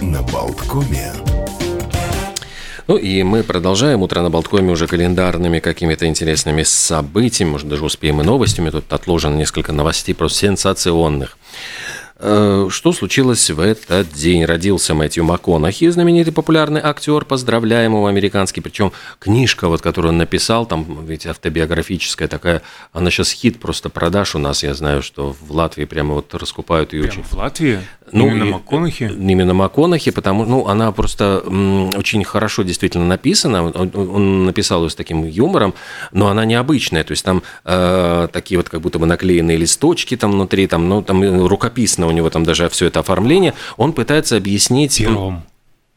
На Болткоме. Ну и мы продолжаем утро на Болткоме уже календарными какими-то интересными событиями, может даже успеем и новостями. Тут отложено несколько новостей просто сенсационных. Э, что случилось в этот день? Родился Мэтью МакКонахи, знаменитый популярный актер, поздравляем его, американский. Причем книжка, вот, которую он написал, там ведь автобиографическая такая, она сейчас хит просто продаж у нас. Я знаю, что в Латвии прямо вот раскупают ее Прямо очень. в Латвии? Ну, Именно и- МакКонахи? Именно МакКонахи, потому ну, она просто м, очень хорошо действительно написана. Он, он написал ее с таким юмором, но она необычная. То есть там э, такие вот как будто бы наклеенные листочки там внутри, там, ну, там э, рукописно него там даже все это оформление. Он пытается объяснить... Пером.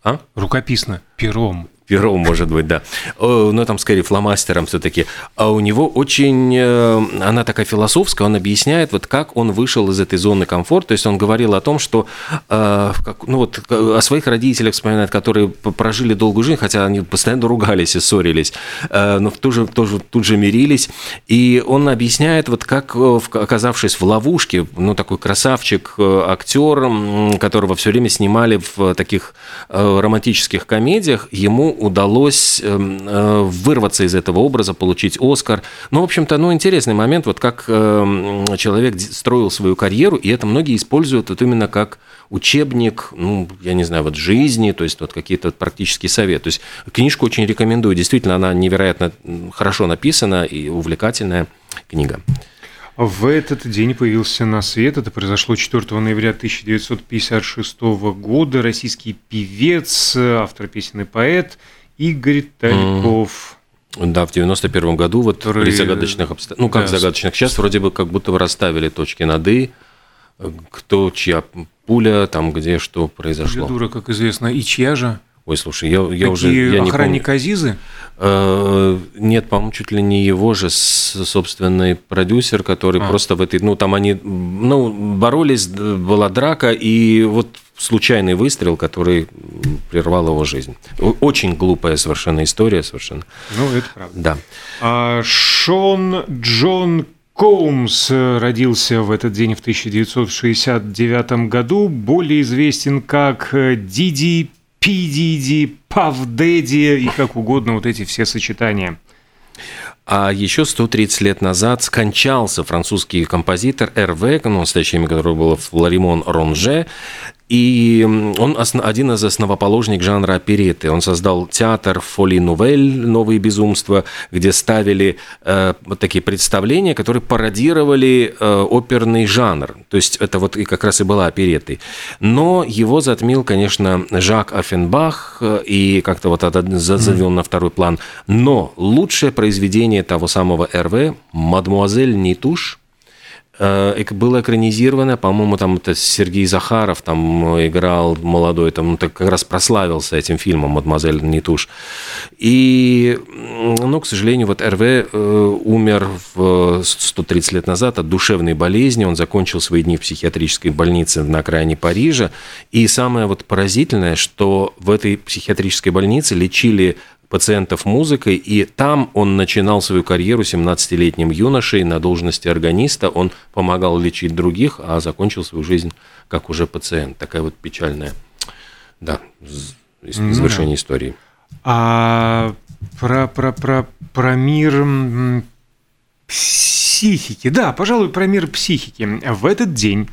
А? Рукописно. Пером. Пером, может быть, да. Но там скорее фломастером все-таки. А у него очень... э, Она такая философская, он объясняет, вот как он вышел из этой зоны комфорта. То есть он говорил о том, что э, ну, вот, о своих родителях вспоминает, которые прожили долгую жизнь, хотя они постоянно ругались и ссорились, э, но тоже, тоже тут же мирились. И он объясняет, вот как, оказавшись в ловушке, ну, такой красавчик, актер, которого все время снимали в таких романтических комедиях, ему удалось эм, э, вырваться из этого образа, получить Оскар. Ну, в общем-то, ну, интересный момент, вот как эм, человек строил свою карьеру, и это многие используют вот именно как учебник, ну, я не знаю, вот жизни, то есть вот какие-то практические советы. То есть книжку очень рекомендую, действительно, она невероятно хорошо написана и увлекательная книга. В этот день появился на свет, это произошло 4 ноября 1956 года, российский певец, автор песен и поэт Игорь Тальков. Да, в 91 году вот Который- при загадочных обстоятельствах, ну как да, загадочных, сейчас вроде бы как будто бы расставили точки над «и», э, кто, чья пуля, там где что произошло. Дура, как известно, и чья же? Ой, слушай, я, я уже я не охранник Азизы? Э, Нет, по-моему, чуть ли не его же собственный продюсер, который А. просто в этой, ну там они, ну боролись, была драка и вот случайный выстрел, который прервал его жизнь. Очень глупая совершенно история, совершенно. Ну, это правда. Да. А Шон Джон Коумс родился в этот день в 1969 году, более известен как э, Диди, Пи Диди, Пав Дэдди и как угодно вот эти все сочетания. А еще 130 лет назад скончался французский композитор Эрве, настоящее имя которого было Флоримон Ронже, и он осно- один из основоположников жанра опереты. Он создал театр Фоли Нувель «Новые безумства», где ставили э, вот такие представления, которые пародировали э, оперный жанр. То есть это вот и как раз и была оперетой. Но его затмил, конечно, Жак Оффенбах, э, и как-то вот завел на второй план. Но лучшее произведение того самого РВ «Мадмуазель Нитуш», было экранизировано, по-моему, там это Сергей Захаров там э, играл молодой, там ну, так как раз прославился этим фильмом «Мадемуазель Нитуш». И, ну, к сожалению, вот РВ э, умер в 130 лет назад от душевной болезни, он закончил свои дни в психиатрической больнице на окраине Парижа. И самое вот поразительное, что в этой психиатрической больнице лечили пациентов музыкой, и там он начинал свою карьеру 17-летним юношей на должности органиста. Он помогал лечить других, а закончил свою жизнь как уже пациент. Такая вот печальная, да, з- из- Ну да. завершение истории. А про, про, про, про мир психики. Да, пожалуй, про мир психики. В этот день,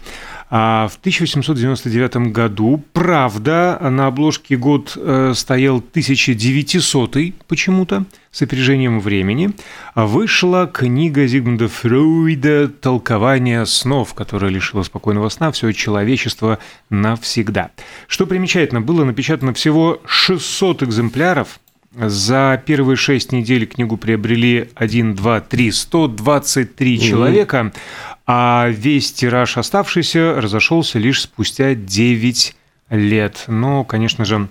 а, в 1899 году, правда, на обложке год э, стоял 1900 почему-то, с опережением времени, вышла книга Зигмунда Фройда «Толкование снов», которая лишила спокойного сна все человечество навсегда. Что примечательно, было напечатано всего 600 экземпляров, за первые шесть недель книгу приобрели 1, 2, 3, 123 человека, а весь тираж оставшийся разошелся лишь спустя 9 лет. Но, конечно же,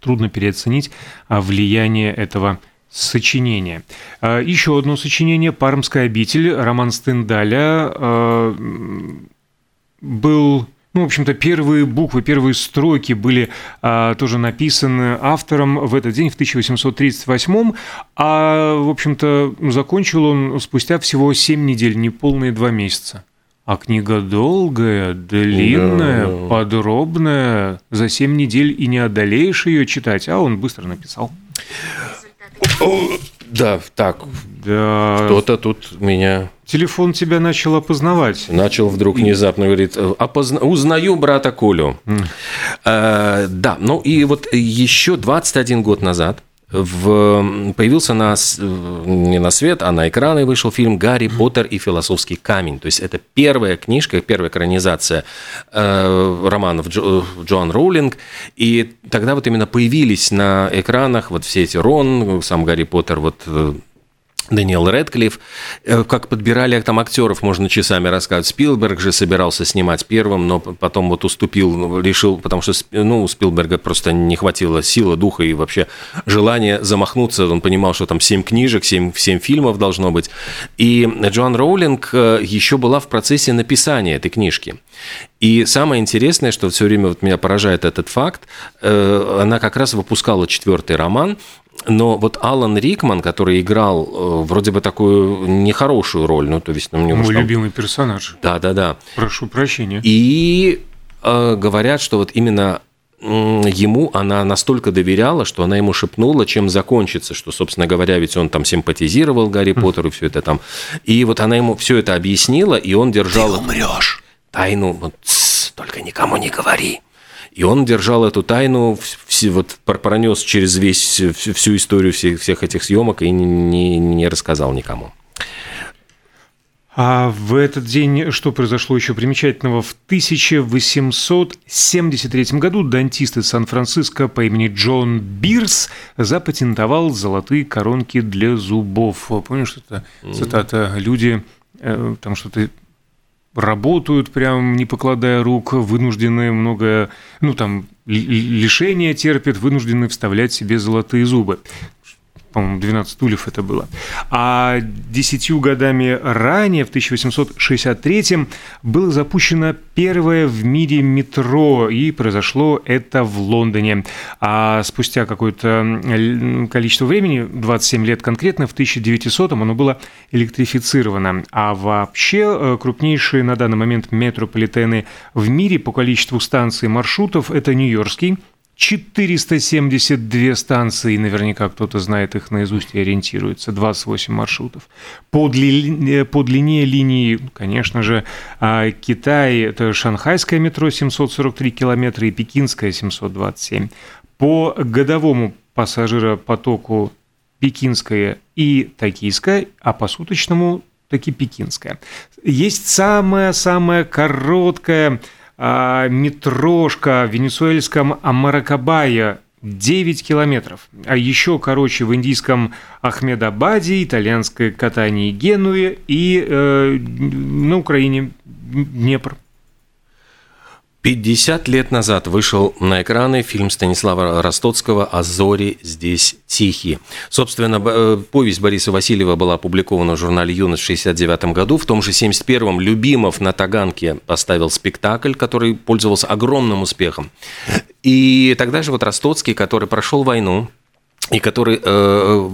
трудно переоценить а, влияние этого сочинения. А, Еще одно сочинение «Пармская обитель», роман Стендаля, а, был ну, в общем-то, первые буквы, первые строки были а, тоже написаны автором в этот день, в 1838 а, в общем-то, закончил он спустя всего 7 недель, неполные два месяца. А книга долгая, длинная, да, да. подробная. За семь недель и не одолеешь ее читать, а он быстро написал. Да, так. Да. Кто-то тут меня... Телефон тебя начал опознавать. Начал вдруг внезапно говорит, опозна... узнаю брата Колю. Mm. А, да, ну и вот еще 21 год назад в, появился на, не на свет, а на экраны вышел фильм «Гарри Поттер и философский камень». То есть это первая книжка, первая экранизация э, романов Джо, Джоан Роулинг. И тогда вот именно появились на экранах вот все эти Рон, сам Гарри Поттер, вот э, Дэниел Редклифф, э, как подбирали там актеров, можно часами рассказывать. Спилберг же собирался снимать первым, но потом вот уступил, решил, потому что ну, у Спилберга просто не хватило силы, духа и вообще желания замахнуться. Он понимал, что там 7 книжек, 7, 7 фильмов должно быть. И Джоан Роулинг э, еще была в процессе написания этой книжки. И самое интересное, что все время вот меня поражает этот факт, э, она как раз выпускала четвертый роман, но вот Алан Рикман, который играл э, вроде бы такую нехорошую роль, ну, то есть... Ну, Мой там... любимый персонаж. Да-да-да. Прошу прощения. И э, говорят, что вот именно ему она настолько доверяла, что она ему шепнула, чем закончится, что, собственно говоря, ведь он там симпатизировал Гарри Поттеру, все это там. И вот она ему все это объяснила, и он держал... Ты умрешь. Тайну, вот, только никому не говори. И он держал эту тайну, вот пронес через весь, всю историю всех, всех этих съемок и не, не, не рассказал никому. А в этот день что произошло еще примечательного? В 1873 году дантист из Сан-Франциско по имени Джон Бирс запатентовал золотые коронки для зубов. Помнишь, это цитата? Люди э, там что-то работают прям не покладая рук, вынуждены многое, ну там, лишения терпят, вынуждены вставлять себе золотые зубы по-моему, 12 стульев это было. А десятью годами ранее, в 1863 было запущено первое в мире метро, и произошло это в Лондоне. А спустя какое-то количество времени, 27 лет конкретно, в 1900 оно было электрифицировано. А вообще э, крупнейшие на данный момент метрополитены в мире по количеству станций маршрутов – это Нью-Йоркский, 472 станции, наверняка кто-то знает их наизусть и ориентируется, 28 маршрутов. По, дли, э, по длине линии, конечно же, а, Китай – это шанхайское метро 743 километра и пекинское 727. По годовому пассажиропотоку пекинское и токийское, а по суточному таки пекинское. Есть самая-самая короткая метрошка в венесуэльском Амаракабае 9 километров. А еще короче в индийском Ахмедабаде, итальянское катание Генуе и э, на Украине Днепр. 50 лет назад вышел на экраны фильм Станислава Ростоцкого «А зори здесь тихие». Собственно, э, повесть Бориса Васильева была опубликована в журнале «Юность» в 1969 году. В том же 1971-м Любимов на Таганке поставил спектакль, который пользовался огромным успехом. И тогда же вот Ростоцкий, который прошел войну, и который э,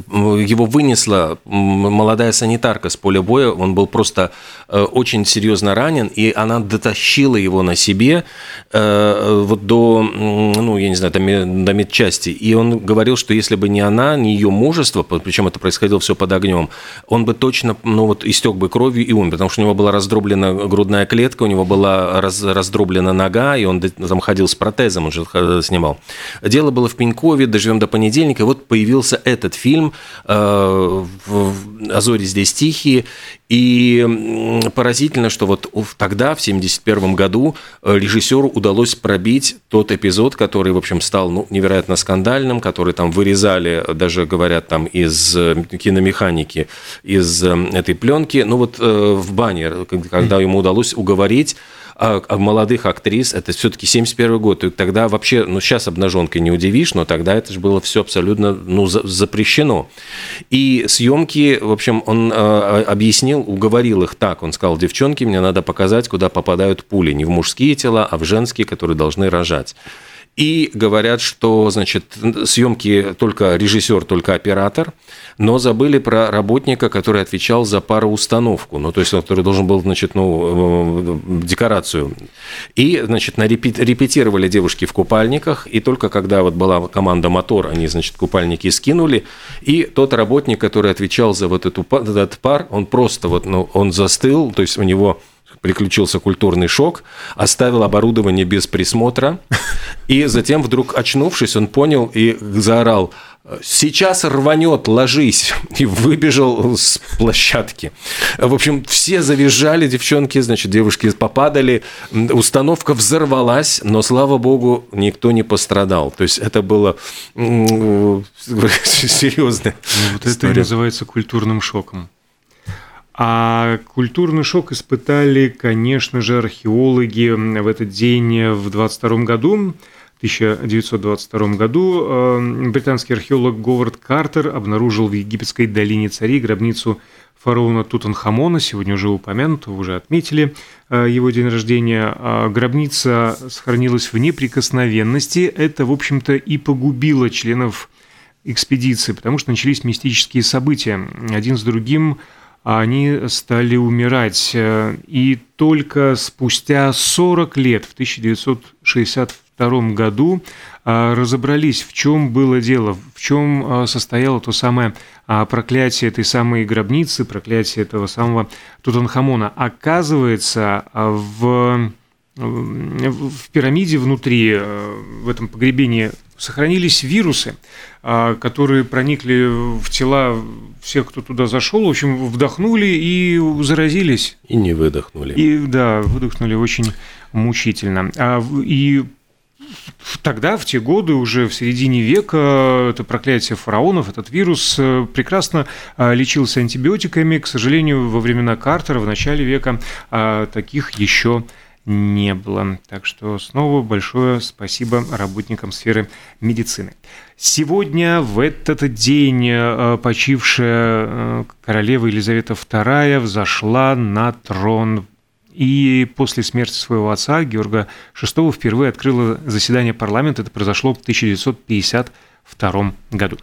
его вынесла молодая санитарка с поля боя, он был просто э, очень серьезно ранен, и она дотащила его на себе э, вот до, ну, я не знаю, до, до медчасти. И он говорил, что если бы не она, не ее мужество, причем это происходило все под огнем, он бы точно, ну, вот истек бы кровью и умер, потому что у него была раздроблена грудная клетка, у него была раз, раздроблена нога, и он там ходил с протезом, он же снимал. Дело было в Пенькове, доживем до понедельника, и вот появился этот фильм э, «Азори здесь тихие», и поразительно, что вот тогда, в 1971 году, э, режиссеру удалось пробить тот эпизод, который, в общем, стал ну, невероятно скандальным, который там вырезали, даже говорят, там из э, киномеханики, из этой пленки. Ну вот в бане, когда ему удалось уговорить а, а молодых актрис, это все-таки 71 год, и тогда вообще, ну, сейчас обнаженкой не удивишь, но тогда это же было все абсолютно, ну, запрещено. И съемки, в общем, он э, объяснил, уговорил их так, он сказал, девчонки, мне надо показать, куда попадают пули, не в мужские тела, а в женские, которые должны рожать. И говорят, что, значит, съемки только режиссер, только оператор, но забыли про работника, который отвечал за пароустановку, ну, то есть, который должен был, значит, ну, э, декорацию. И, значит, на репетировали девушки в купальниках, и только когда вот была команда «Мотор», они, значит, купальники скинули, и тот работник, который отвечал за вот эту, этот пар, он просто вот, ну, он застыл, то есть у него приключился культурный шок, оставил оборудование без присмотра, и затем вдруг очнувшись, он понял и заорал «Сейчас рванет, ложись!» и выбежал с площадки. В общем, все завизжали, девчонки, значит, девушки попадали, установка взорвалась, но, слава богу, никто не пострадал. То есть это было серьезно. Ну, вот это и называется культурным шоком. А культурный шок испытали, конечно же, археологи в этот день в 22 году. 1922 году э, британский археолог Говард Картер обнаружил в египетской долине царей гробницу фараона Тутанхамона, сегодня уже упомянутого, уже отметили э, его день рождения. А гробница сохранилась в неприкосновенности. Это, в общем-то, и погубило членов экспедиции, потому что начались мистические события. Один с другим они стали умирать. И только спустя 40 лет, в 1962 году, а, разобрались, в чем было дело, в чем а, состояло то самое а, проклятие этой самой гробницы, проклятие этого самого Тутанхамона. Оказывается, в, в пирамиде внутри, в этом погребении сохранились вирусы, а, которые проникли в тела всех, кто туда зашел, в общем, вдохнули и заразились. И не выдохнули. И да, выдохнули очень мучительно. А, и тогда, в те годы, уже в середине века, это проклятие фараонов, этот вирус э, прекрасно а, лечился антибиотиками. К сожалению, во времена Картера, в начале века, таких еще не было. Так что снова большое спасибо работникам сферы медицины. Сегодня, в этот день, э, почившая э, королева Елизавета II взошла на трон и после смерти своего отца Георга VI впервые открыла заседание парламента. Это произошло в 1952 году.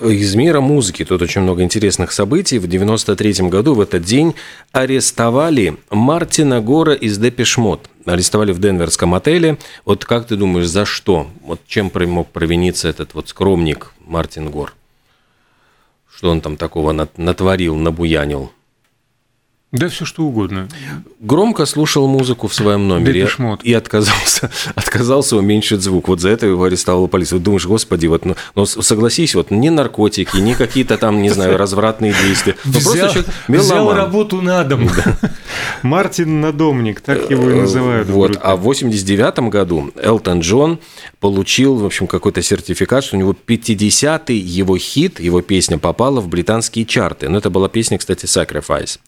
Из мира музыки тут очень много интересных событий. В 93 году в этот день арестовали Мартина Гора из Депешмот. Арестовали в Денверском отеле. Вот как ты думаешь, за что? Вот чем мог провиниться этот вот скромник Мартин Гор? Что он там такого натворил, набуянил? Да, все что угодно. Громко слушал музыку в своем номере и отказался, отказался уменьшить звук. Вот за это его арестовала полиция. Вот думаешь, господи, вот, ну, ну согласись, вот не наркотики, не какие-то там, не знаю, развратные действия. Ну, взял, просто взял работу на дом. Да. Мартин Надомник, так его и называют. Вот. А в 89 году Элтон Джон получил, в общем, какой-то сертификат, что у него 50-й его хит, его песня попала в британские чарты. Но это была песня, кстати, Sacrifice.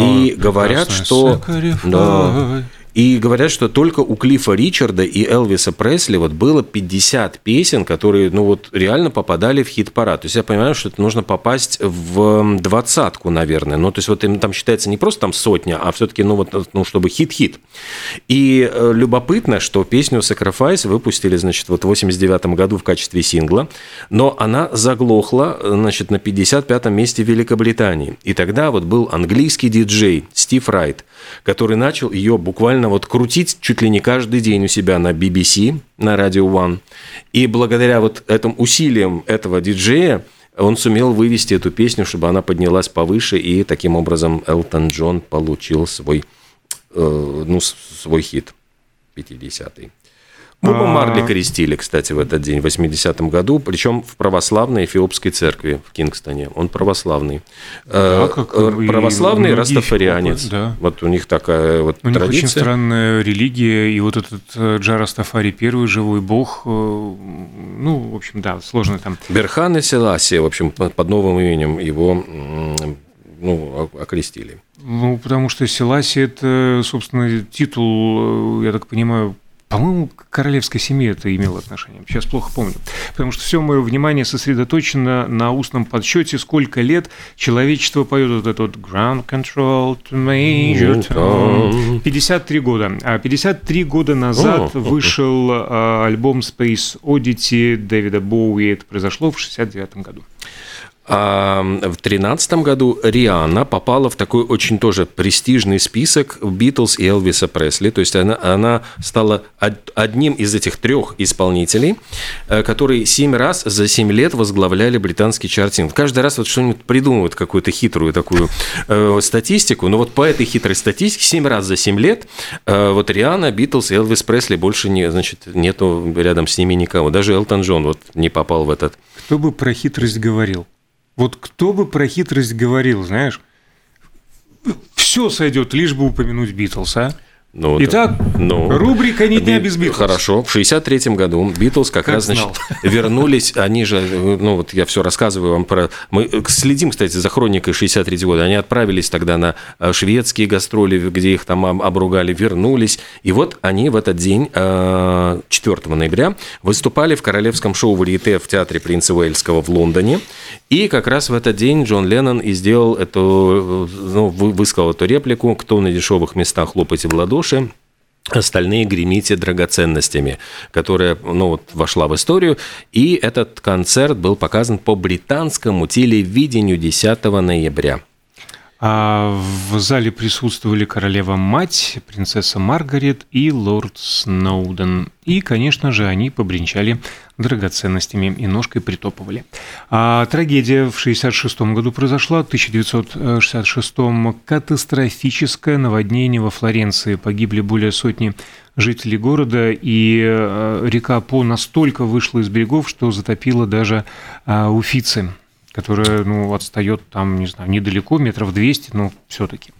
И говорят, что... Да, и говорят, что только у Клифа Ричарда и Элвиса Пресли вот было 50 песен, которые, ну вот, реально попадали в хит-парад. То есть я понимаю, что это нужно попасть в двадцатку, наверное. Ну, то есть вот там считается не просто там сотня, а все-таки, ну вот, ну, чтобы хит-хит. И э, любопытно, что песню Sacrifice выпустили, значит, вот в 89 году в качестве сингла, но она заглохла, значит, на 55-м месте Великобритании. И тогда вот был английский диджей Стив Райт, который начал ее буквально вот крутить чуть ли не каждый день у себя на BBC, на Radio One. И благодаря вот этим усилиям этого диджея он сумел вывести эту песню, чтобы она поднялась повыше, и таким образом Элтон Джон получил свой, э, ну, свой хит 50-й. Боба Марли крестили, кстати, в этот день, в 80-м году, причем в православной эфиопской церкви в Кингстоне. Он православный. Да, э, как э, православный растафарианец. Да. Вот у них такая вот у традиция. них очень странная религия, и вот этот э, Джа Растафари, первый живой бог, ну, в общем, да, сложно там. Берхан и Селасия, в общем, под новым именем его ну, окрестили. Ну, потому что Селаси – это, собственно, титул, я так понимаю, по-моему, к королевской семье это имело отношение. Сейчас плохо помню. Потому что все мое внимание сосредоточено на устном подсчете, сколько лет человечество поет вот этот вот ground control to major tone. 53 года. А 53 года назад вышел а, альбом Space Oddity Дэвида Боуи. Это произошло в 69 году. А в 2013 году Рианна попала в такой очень тоже престижный список Битлз и Элвиса Пресли. То есть она, она стала одним из этих трех исполнителей, э, которые семь раз за семь лет возглавляли британский чартинг. Каждый раз вот что-нибудь придумывают, какую-то хитрую такую э, статистику. Но вот по этой хитрой статистике семь раз за семь лет э, вот Рианна, Битлз, Элвис Пресли больше не, значит, нету рядом с ними никого. Даже Элтон Джон вот не попал в этот. Кто бы про хитрость говорил? Вот кто бы про хитрость говорил, знаешь, все сойдет, лишь бы упомянуть Битлз, а? Ну, Итак, ну, рубрика «Ни дня без Битлз». Хорошо. В 63 году Битлз как, как раз, значит, вернулись. Они же, ну, вот я все рассказываю вам про... Мы следим, кстати, за хроникой 63 года. Они отправились тогда на э, шведские гастроли, где их там обругали, вернулись. И вот они в этот день, 4 э, ноября, выступали в королевском шоу «Варьете» в театре Принца Уэльского в Лондоне. И как раз в этот день Джон Леннон и сделал эту, ну, высказал эту реплику «Кто на дешевых местах хлопайте в ладоши?» Остальные гремите драгоценностями, которая ну, вот, вошла в историю. И этот концерт был показан по британскому телевидению 10 ноября. А в зале присутствовали королева-мать, принцесса Маргарет и лорд Сноуден. И, конечно же, они побренчали драгоценностями и ножкой притопывали. А трагедия в 1966 году произошла, в 1966 катастрофическое наводнение во Флоренции. Погибли более сотни жителей города, и э, река По настолько вышла из берегов, что затопила даже а, Уфицы которая, ну, отстает там, не знаю, недалеко, метров 200, но все-таки.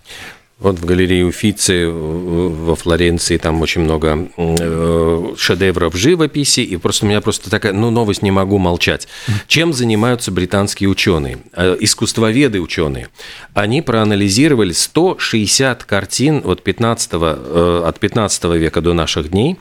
Вот в галерее Уфицы во Флоренции там очень много э, шедевров живописи, и просто у меня просто такая, ну, новость не могу молчать. Чем занимаются британские ученые, э, искусствоведы ученые? Они проанализировали 160 картин от 15, э, от 15 века до наших дней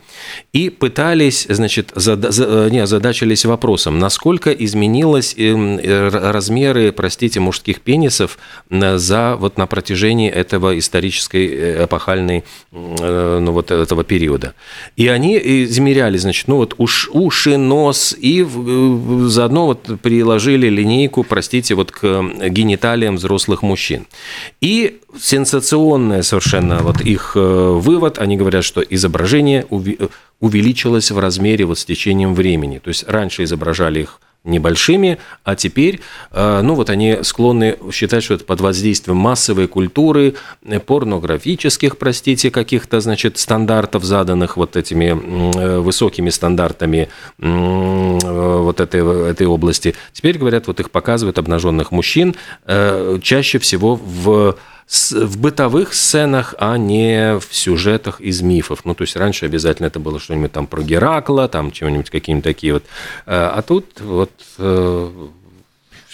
и пытались, значит, зада, не, озадачились вопросом, насколько изменилось размеры, простите, мужских пенисов за, вот на протяжении этого исторической э, эпохальной э, ну, вот этого периода. И они измеряли, значит, ну вот уш, уши, нос, и э, заодно вот приложили линейку, простите, вот к гениталиям взрослых мужчин. И сенсационная совершенно вот их вывод, они говорят, что изображение увеличилось в размере вот с течением времени. То есть раньше изображали их небольшими, а теперь, э, ну вот они склонны считать, что это под воздействием массовой культуры, э, порнографических, простите, каких-то, значит, стандартов, заданных вот этими э, высокими стандартами вот этой, этой области. Теперь, говорят, вот их показывают обнаженных мужчин чаще всего в в бытовых сценах, а не в сюжетах из мифов. Ну, то есть раньше обязательно это было что-нибудь там про Геракла, там чего-нибудь какие-нибудь такие вот. Э, а тут вот э,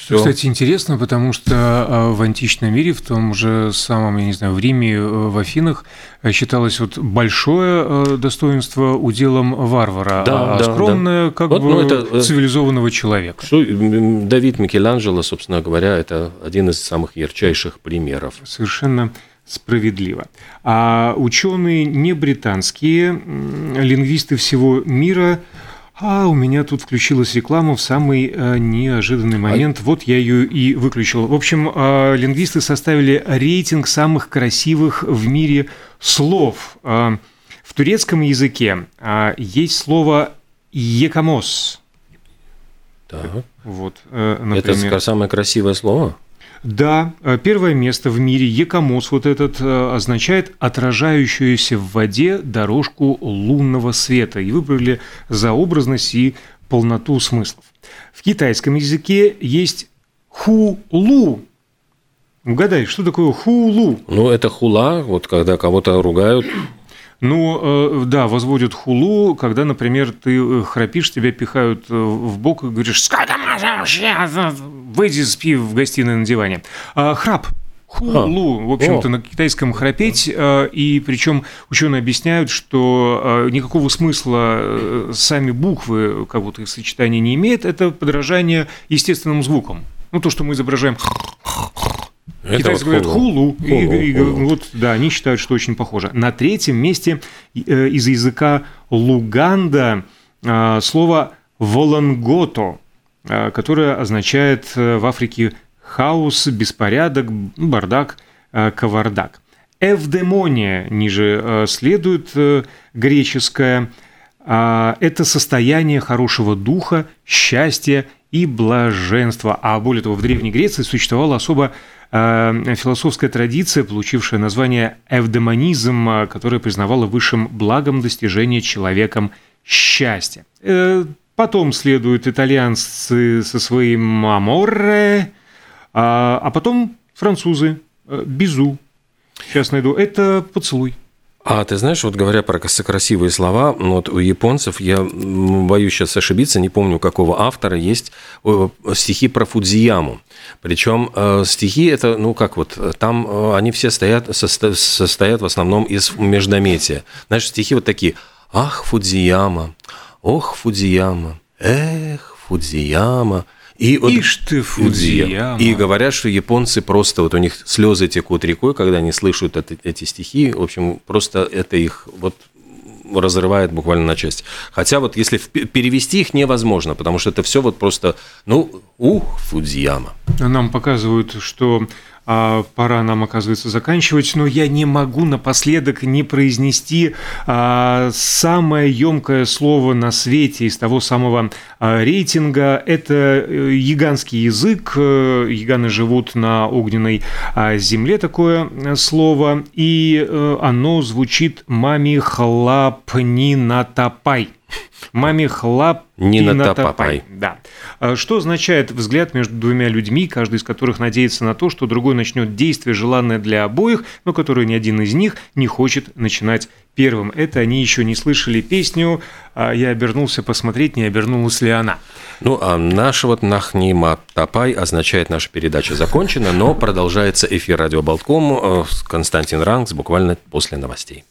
все. Кстати, интересно, потому что а, в античном мире, в том же самом, я не знаю, в Риме, э, в Афинах э, считалось вот большое э, достоинство уделом варвара, да, а да, скромное да. как вот, бы ну, это, цивилизованного человека. Давид Микеланджело, собственно говоря, это один из самых ярчайших примеров. Совершенно справедливо. А ученые не британские, лингвисты всего мира – а у меня тут включилась реклама в самый э, неожиданный момент. А... Вот я ее и выключил. В общем, э, лингвисты составили рейтинг самых красивых в мире слов. Э, в турецком языке э, есть слово «екамос». Так. Вот, э, например. Это самое красивое слово? Да, э, первое место в мире Екомос вот этот э, означает отражающуюся в воде дорожку лунного света. И выбрали за образность и полноту смыслов. В китайском языке есть хулу. Угадай, что такое хулу? Ну, это хула, вот когда кого-то ругают. Ну, э, да, возводят хулу, когда, например, ты храпишь, тебя пихают в бок и говоришь, сколько можно вообще, выйди, спи в гостиной на диване. А, храп, Хулу, в общем-то, на китайском храпеть, э, и причем ученые объясняют, что э, никакого смысла э, сами буквы, как будто их сочетание не имеет, это подражание естественным звукам. Ну, то, что мы изображаем это Китайцы вот говорят хулу, хулу, и, и, хулу. вот да, они считают, что очень похоже. На третьем месте из языка Луганда слово волонгото, которое означает в Африке хаос, беспорядок, бардак, э, кавардак. Эвдемония ниже э, следует э, греческое. А, это состояние хорошего духа, счастья и блаженства. А более того, в Древней Греции существовала особо философская традиция, получившая название эвдемонизм, которая признавала высшим благом достижения человеком счастья. Потом следуют итальянцы со своим «аморе», а, а потом французы, э, Безу, сейчас найду, это поцелуй. А ты знаешь, вот говоря про красивые слова, вот у японцев, я боюсь сейчас ошибиться, не помню, какого автора, есть э, стихи про Фудзияму. Причем э, стихи это, ну как вот, там они все стоят, состо, состоят в основном из междометия. Знаешь, стихи вот такие. Ах, Фудзияма, ох, Фудзияма, эх, Фудзияма. И вот, Ишь ты, Фудзияма. И говорят, что японцы просто, вот у них слезы текут рекой, когда они слышат это, эти стихи. В общем, просто это их вот разрывает буквально на части. Хотя вот если перевести их невозможно, потому что это все вот просто, ну, ух, Фудзияма. Нам показывают, что а, пора нам, оказывается, заканчивать, но я не могу напоследок не произнести а, самое емкое слово на свете из того самого а, рейтинга. Это э, яганский язык. Э, яганы живут на огненной земле, такое э, слово, и оно звучит «мами хлапни натопай». Маме хлап не натопай. Да. А что означает взгляд между двумя людьми, каждый из которых надеется на то, что другой начнет действие, желанное для обоих, но которое ни один из них не хочет начинать первым. Это они еще не слышали песню а «Я обернулся посмотреть, не обернулась ли она». Ну, а наш вот «Нахнима Тапай» означает, наша передача закончена, но продолжается эфир радио Болтком. Константин Рангс буквально после новостей.